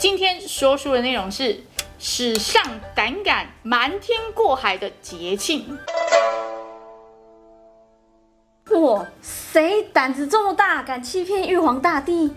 今天说书的内容是史上胆敢瞒天过海的节庆。哇，谁胆子这么大，敢欺骗玉皇大帝？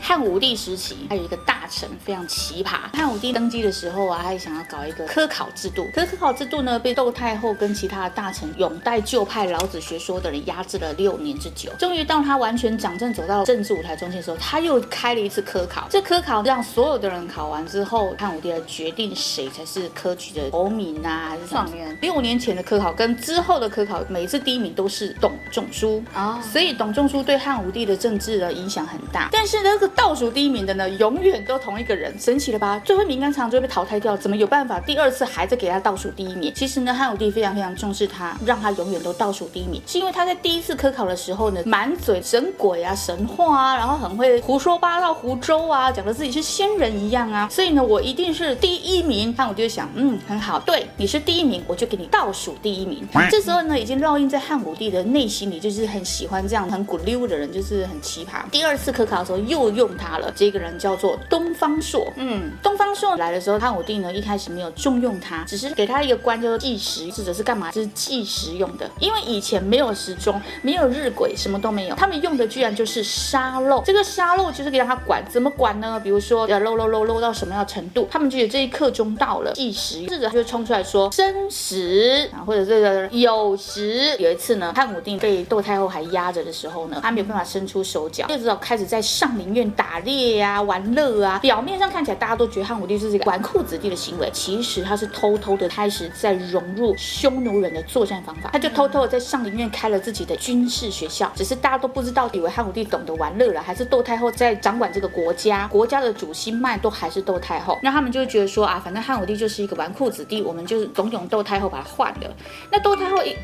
汉武帝时期，还有一个大臣非常奇葩。汉武帝登基的时候啊，他也想要搞一个科考制度。可是科考制度呢，被窦太后跟其他的大臣拥戴旧派老子学说的人压制了六年之久。终于，到他完全掌政走到政治舞台中心的时候，他又开了一次科考。这科考让所有的人考完之后，汉武帝来决定谁才是科举的头名啊，还是状元。六年前的科考跟之后的科考，每一次第一名都是董仲舒啊，所以董仲舒对汉武帝的政治的影响很大。但是那个。倒数第一名的呢，永远都同一个人，神奇了吧？最后名单常常就会被淘汰掉，怎么有办法第二次还在给他倒数第一名？其实呢，汉武帝非常非常重视他，让他永远都倒数第一名，是因为他在第一次科考的时候呢，满嘴神鬼啊、神话啊，然后很会胡说八道、胡诌啊，讲的自己是仙人一样啊，所以呢，我一定是第一名。汉武帝就想，嗯，很好，对，你是第一名，我就给你倒数第一名。这时候呢，已经烙印在汉武帝的内心里，就是很喜欢这样很古溜的人，就是很奇葩。第二次科考的时候又用。他了，这个人叫做东方朔。嗯，东方朔来的时候，汉武帝呢一开始没有重用他，只是给他一个官叫做计时，指的是干嘛？就是计时用的。因为以前没有时钟，没有日晷，什么都没有，他们用的居然就是沙漏。这个沙漏就是给让他管，怎么管呢？比如说要漏漏漏漏到什么样程度，他们觉得这一刻钟到了，计时，试着就冲出来说申时啊，或者这个有时。有一次呢，汉武帝被窦太后还压着的时候呢，他没有办法伸出手脚，就只好开始在上林苑打。猎啊，玩乐啊，表面上看起来大家都觉得汉武帝是这个纨绔子弟的行为，其实他是偷偷的开始在融入匈奴人的作战方法，他就偷偷的在上林苑开了自己的军事学校，只是大家都不知道，以为汉武帝懂得玩乐了，还是窦太后在掌管这个国家，国家的主心脉都还是窦太后，那他们就会觉得说啊，反正汉武帝就是一个纨绔子弟，我们就是怂恿窦太后把他换了，那窦太后一。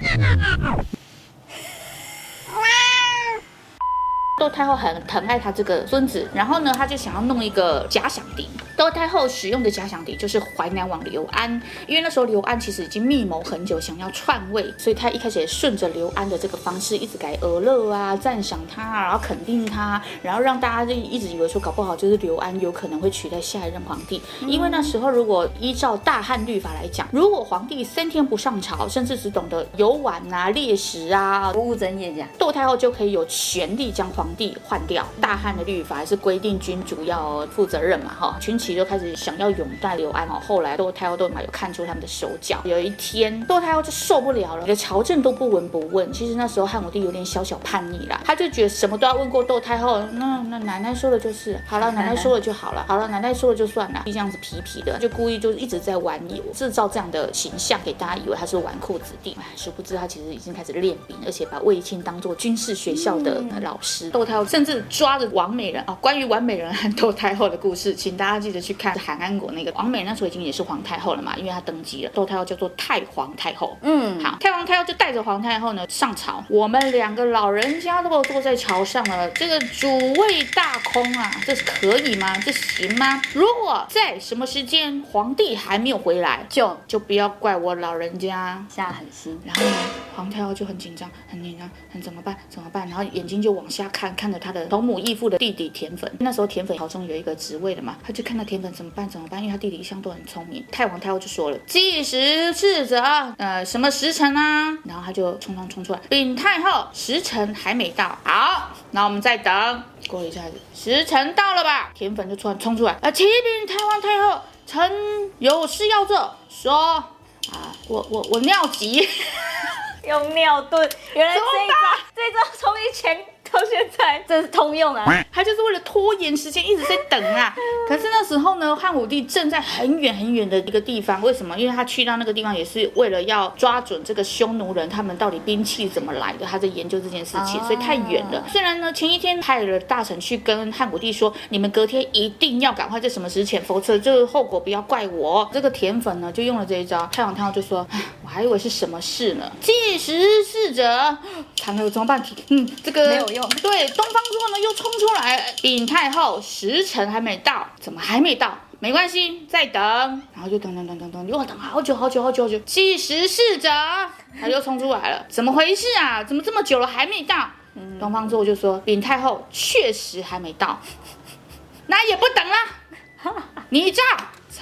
窦太后很疼爱她这个孙子，然后呢，她就想要弄一个假想敌。窦太后使用的假想敌就是淮南王刘安，因为那时候刘安其实已经密谋很久，想要篡位，所以他一开始也顺着刘安的这个方式，一直改俄乐啊，赞赏他，然后肯定他，然后让大家就一直以为说，搞不好就是刘安有可能会取代下一任皇帝。因为那时候如果依照大汉律法来讲，如果皇帝三天不上朝，甚至只懂得游玩啊、猎食啊、不务正业这样，窦太后就可以有权利将皇帝换掉。大汉的律法还是规定君主要负责任嘛，哈，群起。就开始想要拥戴刘安哦，后来窦太后都嘛有看出他们的手脚。有一天，窦太后就受不了了，连朝政都不闻不问。其实那时候汉武帝有点小小叛逆啦，他就觉得什么都要问过窦太后。那那奶奶说了就是好了，奶奶说了就好了，好了，奶奶说了就算了。就这样子皮皮的，就故意就一直在玩游，制造这样的形象给大家以为他是纨绔子弟。哎，殊不知他其实已经开始练兵，而且把卫青当做军事学校的老师。窦、嗯、太后甚至抓着王美人啊、哦，关于王美人和窦太后的故事，请大家记得。去看韩安国那个王美人，那时候已经也是皇太后了嘛，因为她登基了。窦太后叫做太皇太后。嗯，好，太皇太后就带着皇太后呢上朝。我们两个老人家都坐在朝上了，这个主位大空啊，这是可以吗？这行吗？如果在什么时间皇帝还没有回来，就就不要怪我老人家下狠心。然后呢，皇太后就很紧张，很紧张，很怎么办？怎么办？然后眼睛就往下看，看着他的同母异父的弟弟田粉。那时候田粉朝中有一个职位的嘛，他就看到。田粉怎么办？怎么办？因为他弟弟一向都很聪明。太皇太后就说了：“计时是者，呃，什么时辰啊？”然后他就匆匆冲出来：“禀太后，时辰还没到。”好，那我们再等。过了一下子，时辰到了吧？田粉就突然冲出来：“啊，启禀太皇太后，臣有事要做。”说：“啊，我我我尿急，用尿遁。原来这一招，这一招从以前。” 到现在这是通用啊，他就是为了拖延时间，一直在等啊。可是那时候呢，汉武帝正在很远很远的一个地方，为什么？因为他去到那个地方也是为了要抓准这个匈奴人，他们到底兵器怎么来的，他在研究这件事情，所以太远了。虽然呢，前一天派了大臣去跟汉武帝说，你们隔天一定要赶快在什么时前，否则这个后果不要怪我。这个田粉呢，就用了这一招。太皇太后就说，我还以为是什么事呢？计时是者，看了怎么办？嗯，这个没有用。对，东方朔呢又冲出来，禀太后，时辰还没到，怎么还没到？没关系，再等。然后就等等等等等，又等好久好久好久好久。计时侍者，他又冲出来了，怎么回事啊？怎么这么久了还没到？嗯、东方朔就说，禀太后确实还没到，那也不等了。你这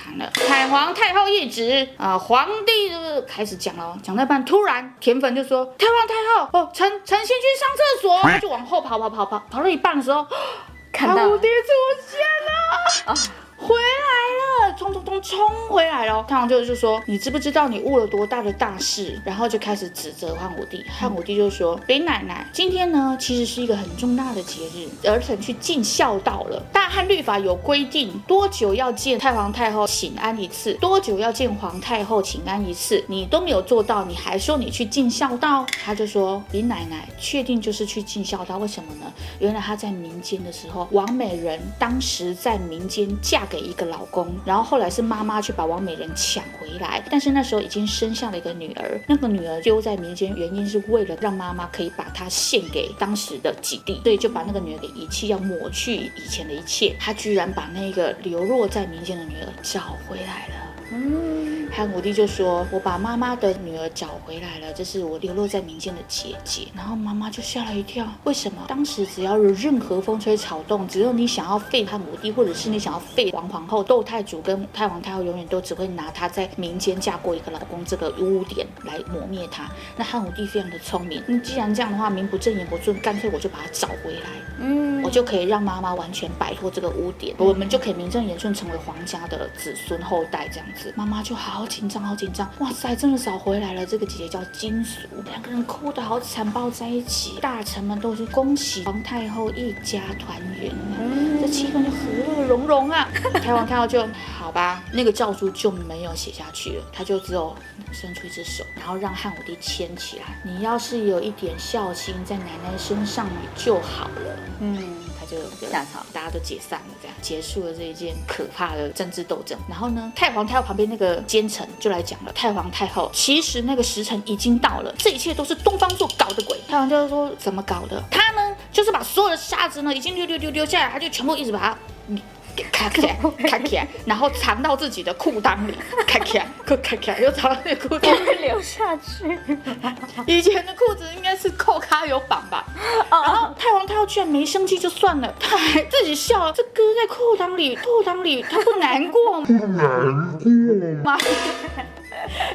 惨了！太皇太后一旨啊，皇帝就开始讲了，讲到一半，突然田粉就说：“太皇太后，哦，臣臣先去上厕所。”他就往后跑跑跑跑，跑到一半的时候，看到汉武帝出现了。啊回来了，太皇就是说，你知不知道你误了多大的大事？然后就开始指责汉武帝。汉武帝就说：林奶奶，今天呢其实是一个很重大的节日，儿臣去尽孝道了。大汉律法有规定，多久要见太皇太后请安一次，多久要见皇太后请安一次，你都没有做到，你还说你去尽孝道？他就说：林奶奶，确定就是去尽孝道？为什么呢？原来她在民间的时候，王美人当时在民间嫁。给一个老公，然后后来是妈妈去把王美人抢回来，但是那时候已经生下了一个女儿，那个女儿丢在民间，原因是为了让妈妈可以把她献给当时的几弟，所以就把那个女儿给遗弃，要抹去以前的一切。他居然把那个流落在民间的女儿找回来了。嗯，汉武帝就说：“我把妈妈的女儿找回来了，这是我流落在民间的姐姐。”然后妈妈就吓了一跳，为什么？当时只要有任何风吹草动，只要你想要废汉武帝，或者是你想要废王皇后，窦太祖跟太皇太后永远都只会拿她在民间嫁过一个老公这个污点来磨灭她。那汉武帝非常的聪明，那既然这样的话，名不正言不顺，干脆我就把她找回来，嗯，我就可以让妈妈完全摆脱这个污点，我们就可以名正言顺成为皇家的子孙后代这样子。妈妈就好紧张，好紧张！哇塞，真的找回来了。这个姐姐叫金淑，两个人哭得好惨，抱在一起。大臣们都是恭喜皇太后一家团圆，嗯、这气氛就和乐融融啊。太皇太后就好吧，那个诏书就没有写下去了，他就只有伸出一只手，然后让汉武帝牵起来。你要是有一点孝心在奶奶身上就好了。嗯。就下场，大家都解散了，这样结束了这一件可怕的政治斗争。然后呢，太皇太后旁边那个奸臣就来讲了：太皇太后，其实那个时辰已经到了，这一切都是东方朔搞的鬼。太皇就说：怎么搞的？他呢，就是把所有的沙子呢，已经溜溜溜溜下来，他就全部一直把它。给卡起来，卡起来，然后藏到自己的裤裆里，卡起来，卡起来，又藏到那裤裆里流下去。以前的裤子应该是扣卡有绑吧？然后太皇太后居然没生气就算了，他还自己笑了。这搁在裤裆里，裤裆里，他不难过吗？不难过吗？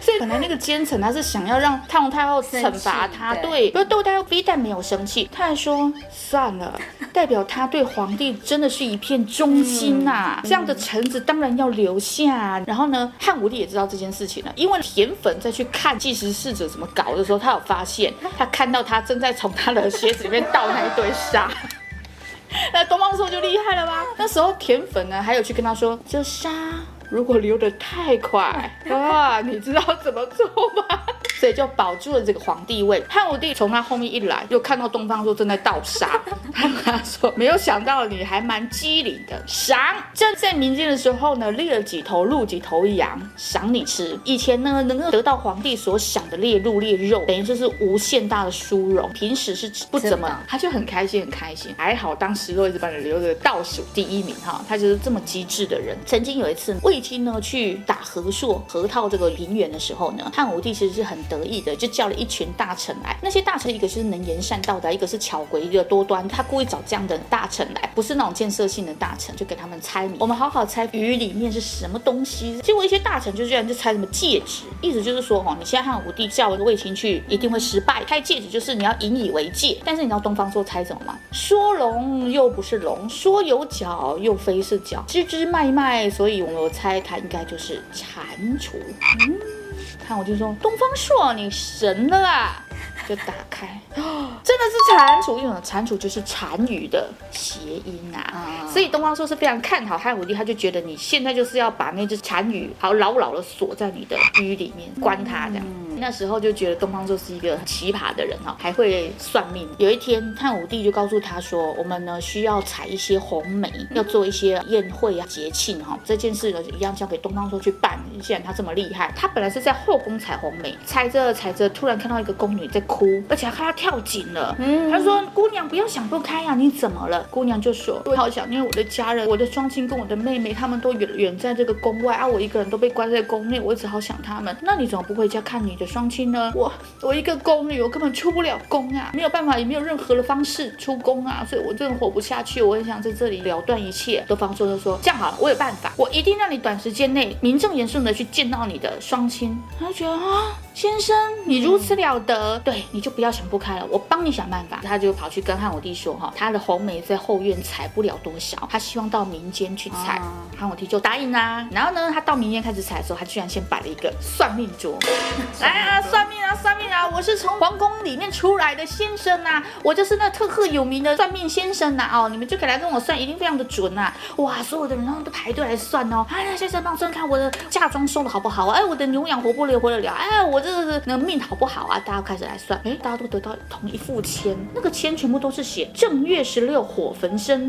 所以本来那个奸臣他是想要让太皇太后惩罚他，对，不过窦太后非但没有生气，他还说算了，代表他对皇帝真的是一片忠心呐、这样的臣子当然要留下。然后呢，汉武帝也知道这件事情了，因为田粉在去看计时侍者怎么搞的时候，他有发现，他看到他正在从他的鞋子里面倒那一堆沙。那东方朔就厉害了吧？那时候田粉呢，还有去跟他说这沙。如果流得太快 啊，你知道怎么做吗？所以就保住了这个皇帝位。汉武帝从他后面一来，又看到东方朔正在倒沙，他跟他说：“没有想到你还蛮机灵的，赏。正在民间的时候呢，猎了几头鹿、几头羊，赏你吃。以前呢，能够得到皇帝所想的猎鹿、猎肉，等于就是无限大的殊荣。平时是不怎么，他就很开心，很开心。还好当时骆一直把你留着倒数第一名哈，他就是这么机智的人。曾经有一次，卫青呢去打河朔、河套这个平原的时候呢，汉武帝其实是很。得意的就叫了一群大臣来，那些大臣一个是能言善道的，一个是巧诡，一个多端。他故意找这样的大臣来，不是那种建设性的大臣，就给他们猜谜。我们好好猜鱼里面是什么东西。结果一些大臣就居然就猜什么戒指，意思就是说哦，你现在汉武帝叫卫青去一定会失败。猜戒指就是你要引以为戒。但是你知道东方朔猜什么吗？说龙又不是龙，说有角又非是角，枝枝脉脉，所以我们猜他应该就是蟾蜍。嗯。看，我就说东方朔，你神了啊！就打开，真的是蟾蜍，因为蟾蜍就是单于的谐音啊，嗯、所以东方朔是非常看好汉武帝，他就觉得你现在就是要把那只单于好牢牢的锁在你的淤里面，关它这样。嗯、那时候就觉得东方朔是一个很奇葩的人哈，还会算命。有一天，汉武帝就告诉他说，我们呢需要采一些红梅，要做一些宴会啊节庆哈，这件事呢一样交给东方朔去办。既然他这么厉害，他本来是在后宫采红梅，采着采着，突然看到一个宫女在哭。而且还看他跳井了。嗯，他说：“姑娘不要想不开呀，你怎么了？”姑娘就说：“我好想念我的家人，我的双亲跟我的妹妹，他们都远远在这个宫外啊，我一个人都被关在宫内，我一直好想他们。那你怎么不回家看你的双亲呢？我我一个宫女，我根本出不了宫啊，没有办法，也没有任何的方式出宫啊，所以我真的活不下去。我很想在这里了断一切。多方说：“就说这样好了，我有办法，我一定让你短时间内名正言顺的去见到你的双亲。”他觉得啊，先生你如此了得，对你就不要想不开了，我帮你想办法。他就跑去跟汉武帝说哈，他的红梅在后院采不了多少，他希望到民间去采。汉武帝就答应啦。然后呢，他到民间开始采的时候，他居然先摆了一个算命桌 来。啊算命啊算命啊我是从皇宫里面出来的先生呐我就是那特赫有名的算命先生呐哦你们就可以来跟我算一定非常的准呐哇所有的人都排队来算哦哎呀先生帮我算看我的嫁妆收的好不好哎我的牛羊活不了活得了哎我这个那个命好不好啊大家开始来算哎大家都得到同一副签那个签全部都是写正月十六火焚身。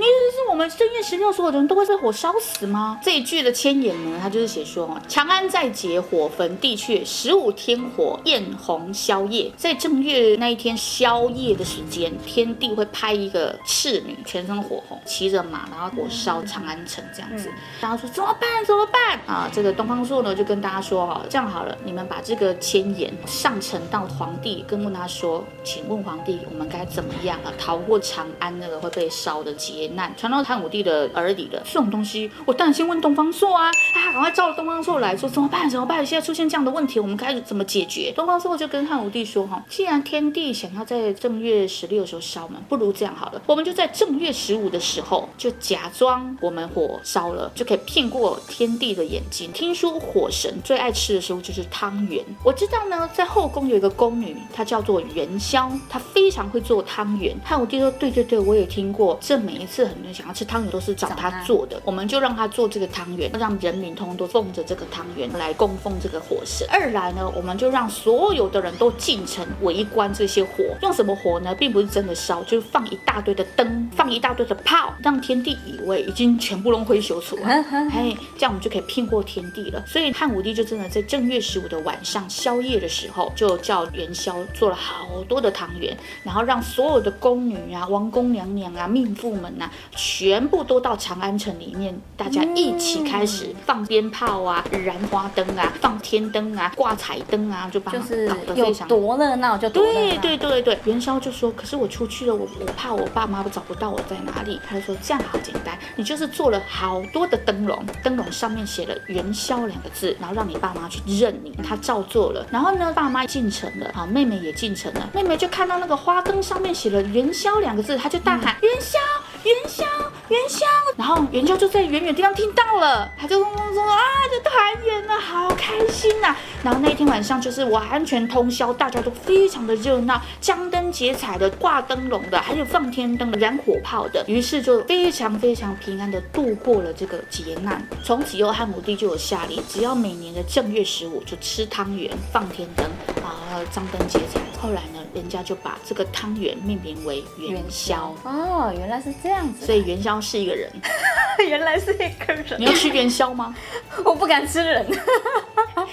你意思是我们正月十六所有的人都会被火烧死吗？这一句的签眼呢他就是写说长安在劫火焚地阙十五天火焰红宵夜，在正月那一天宵夜的时间，天帝会派一个侍女全身火红，骑着马，然后火烧长安城这样子。大家说怎么办？怎么办？啊，这个东方朔呢就跟大家说哈，这样好了，你们把这个千言上呈到皇帝，跟问他说，请问皇帝，我们该怎么样啊？逃过长安那个会被烧的劫难？传到汉武帝的耳里了。这种东西，我当然先问东方朔啊！啊，赶快召东方朔来说，怎么办？怎么办？现在出现这样的问题，我们该。该怎么解决？东方朔就跟汉武帝说：“哈，既然天帝想要在正月十六的时候烧门，不如这样好了，我们就在正月十五的时候，就假装我们火烧了，就可以骗过天帝的眼睛。听说火神最爱吃的食物就是汤圆。我知道呢，在后宫有一个宫女，她叫做元宵，她非常会做汤圆。汉武帝说：对对对，我也听过，这每一次很多人想要吃汤圆都是找她做的，我们就让她做这个汤圆，让人民通通都奉着这个汤圆来供奉这个火神。二来。”我们就让所有的人都进城围观这些火用什么火呢？并不是真的烧就是放一大堆的灯放一大堆的炮让天地以为已经全部弄灰修出了嘿 这样我们就可以聘过天地了。所以汉武帝就真的在正月十五的晚上宵夜的时候就叫元宵做了好多的汤圆然后让所有的宫女啊王宫娘娘啊命妇们呐全部都到长安城里面大家一起开始放鞭炮啊燃花灯啊放天灯啊挂彩彩灯啊，就把就是搞得非常多热闹，就对对对对。元宵就说，可是我出去了，我我怕我爸妈找不到我在哪里。他就说这样好简单，你就是做了好多的灯笼，灯笼上面写了元宵两个字，然后让你爸妈去认你。他照做了，然后呢，爸妈进城了，好，妹妹也进城了，妹妹就看到那个花灯上面写了元宵两个字，她就大喊、元宵。元宵，元宵。然后元宵就在远远地方听到了，他就嗡嗡嗡啊，就团圆了，好开心呐、啊。然后那一天晚上就是我安全通宵，大家都非常的热闹，张灯结彩的，挂灯笼的，还有放天灯的，燃火炮的。于是就非常非常平安的度过了这个劫难。从此以后，汉武帝就有下令，只要每年的正月十五就吃汤圆、放天灯啊。张灯结彩后来呢人家就把这个汤圆命名为元宵。哦原来是这样子。所以元宵是一个人。原来是一个人。你要吃元宵吗？我不敢吃人。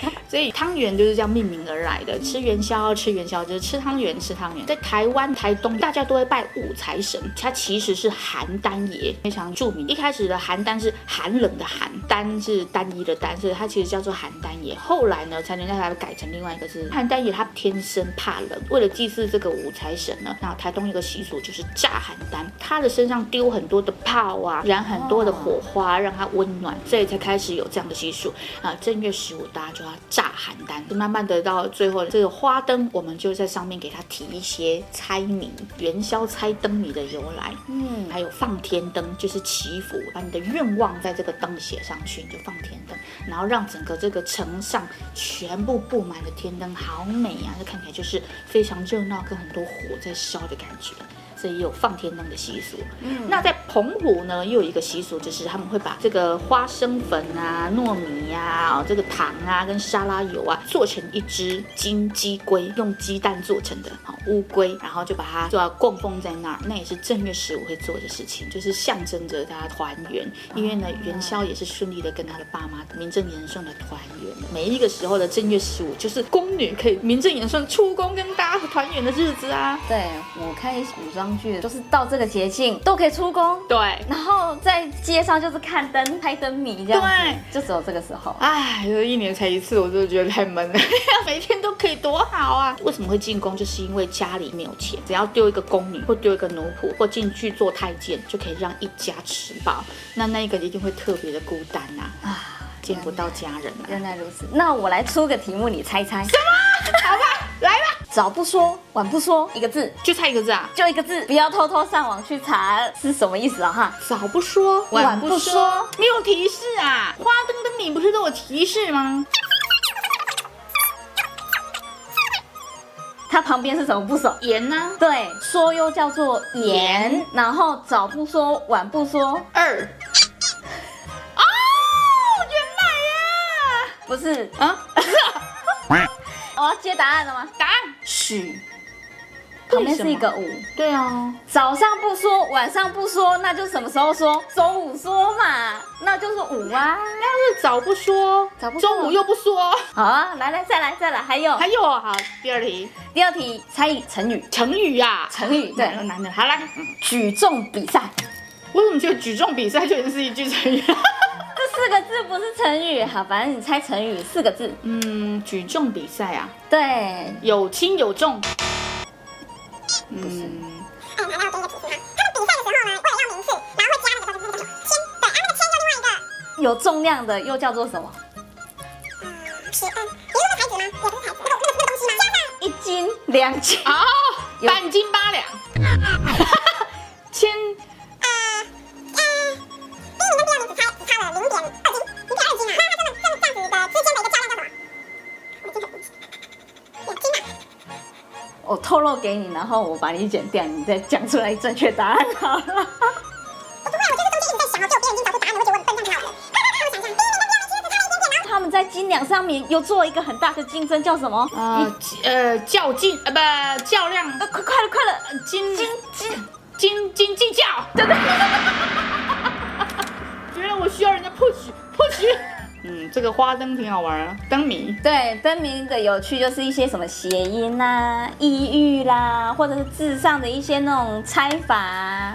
所以汤圆就是这样命名而来的。吃元宵，吃元宵就是吃汤圆，吃汤圆。在台湾、台东，大家都会拜五财神，他其实是邯郸爷，非常著名。一开始的邯郸是寒冷的邯，郸是单一的单，所以他其实叫做邯郸爷。后来呢，才能让他改成另外一个字。邯郸爷他天生怕冷，为了祭祀这个五财神呢，那台东一个习俗就是炸邯郸，他的身上丢很多的炮啊，燃很多的火花，让他温暖，所以才开始有这样的习俗啊。正月十五大家就要炸邯郸。就慢慢的到最后这个花灯我们就在上面给它提一些猜谜元宵猜灯谜的由来。嗯。还有放天灯就是祈福。把你的愿望在这个灯写上去你就放天灯。然后让整个这个城上全部布满了天灯好美呀这看起来就是非常热闹跟很多火在烧的感觉。所以有放天灯的习俗。嗯，那在澎湖呢，又有一个习俗，就是他们会把这个花生粉啊、糯米呀、啊、这个糖啊跟沙拉油啊，做成一只金鸡龟，用鸡蛋做成的，好乌龟，然后就把它就要供奉在那儿。那也是正月十五会做的事情，就是象征着大家团圆。因为呢，元宵也是顺利的跟他的爸妈名正言顺的团圆。每一个时候的正月十五，就是宫女可以名正言顺出宫跟大家团圆的日子啊。对，我看古装。央剧，就是到这个节庆都可以出宫，对，然后在街上就是看灯、拍灯谜这样子，对，就只有这个时候。哎，这一年才一次，我真的觉得太闷了。每天都可以多好啊！为什么会进宫？就是因为家里没有钱，只要丢一个宫女或丢一个奴仆或进去做太监，就可以让一家吃饱。那那个一定会特别的孤单呐啊，啊，见不到家人啊。原来如此，那我来出个题目，你猜猜。什么？好吧，来吧。早不说，晚不说，一个字，就差一个字啊？就一个字，不要偷偷上网去查是什么意思啊哈。早不说，晚不说，没有提示啊。花灯灯你不是都有提示吗？它旁边是什么部首？言呢、啊？对，说又叫做言，然后早不说，晚不说，二。哦，原来呀，不是啊，我要接答案了吗？许，旁边是一个五。对啊，早上不说，晚上不说，那就什么时候说？中午说嘛，那就是五啊。那是早不说，早不说，中午又不说。好啊，来来再来再来，还有还有好，第二题，第二题猜成语，成语呀，成语对，难的，好来，举重比赛。为什么觉得举重比赛就已经是一句成语？这四个字不是成语，好，反正你猜成语四个字。嗯，举重比赛啊，对，有轻有重。不是。哎，来，那我给一个提示哈，他们比赛的时候呢，为了要名次，然后会加那个叫做什么铅，对，啊，那个铅又另外一个有重量的又叫做什么？嗯，是，嗯，你说是材质吗？也不是材质，那个那个那个东西吗？加上一斤两斤哦，半斤八两。我透露给你，然后我把你剪掉，你再讲出来正确答案好了。我不会，我就是中间一直在想，就别人已经找出答案了，我觉得我很笨，这样子好了。他们在斤两上面又做一个很大的竞争，叫什么？呃呃，较劲呃不较量，呃快快了快了，斤斤斤斤斤计较，对对？原来我需要人家 push push。嗯，这个花灯挺好玩啊，灯谜。对，灯谜的有趣就是一些什么谐音啦、意喻啦，或者是字上的一些那种猜法。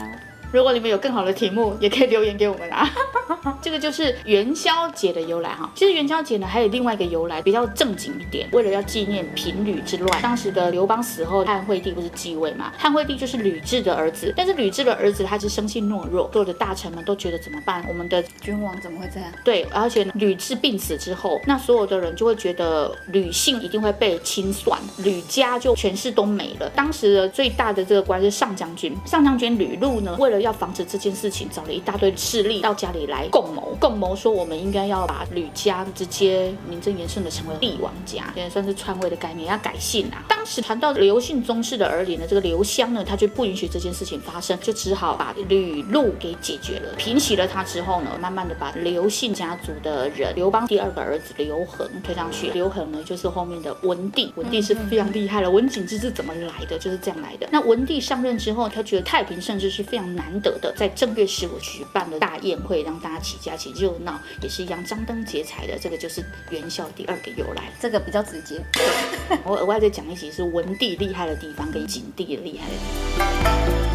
如果你们有更好的题目，也可以留言给我们啊。这个就是元宵节的由来哈。其实元宵节呢，还有另外一个由来，比较正经一点。为了要纪念平吕之乱，当时的刘邦死后，汉惠帝不是继位嘛？汉惠帝就是吕雉的儿子，但是吕雉的儿子他是生性懦弱，所有的大臣们都觉得怎么办？我们的君王怎么会这样？对，而且吕雉病死之后，那所有的人就会觉得吕姓一定会被清算，吕家就权势都没了。当时的最大的这个官是上将军，上将军吕禄呢，为了要防止这件事情，找了一大堆势力到家里来共谋，共谋说我们应该要把吕家直接名正言顺的成为帝王家，现在算是篡位的概念，要改姓啊。当时传到刘姓宗室的耳里呢，这个刘襄呢，他就不允许这件事情发生，就只好把吕禄给解决了，平息了他之后呢，慢慢的把刘姓家族的人，刘邦第二个儿子刘恒推上去，刘恒呢就是后面的文帝，文帝是非常厉害了，文景之治怎么来的？就是这样来的。那文帝上任之后，他觉得太平盛世是非常难得的。在正月十五举办了大宴会，让大家齐家齐热闹，也是一样张灯结彩的。这个就是元宵第二个由来，这个比较直接。我额外再讲一集是文帝厉害的地方跟景帝的厉害的地方。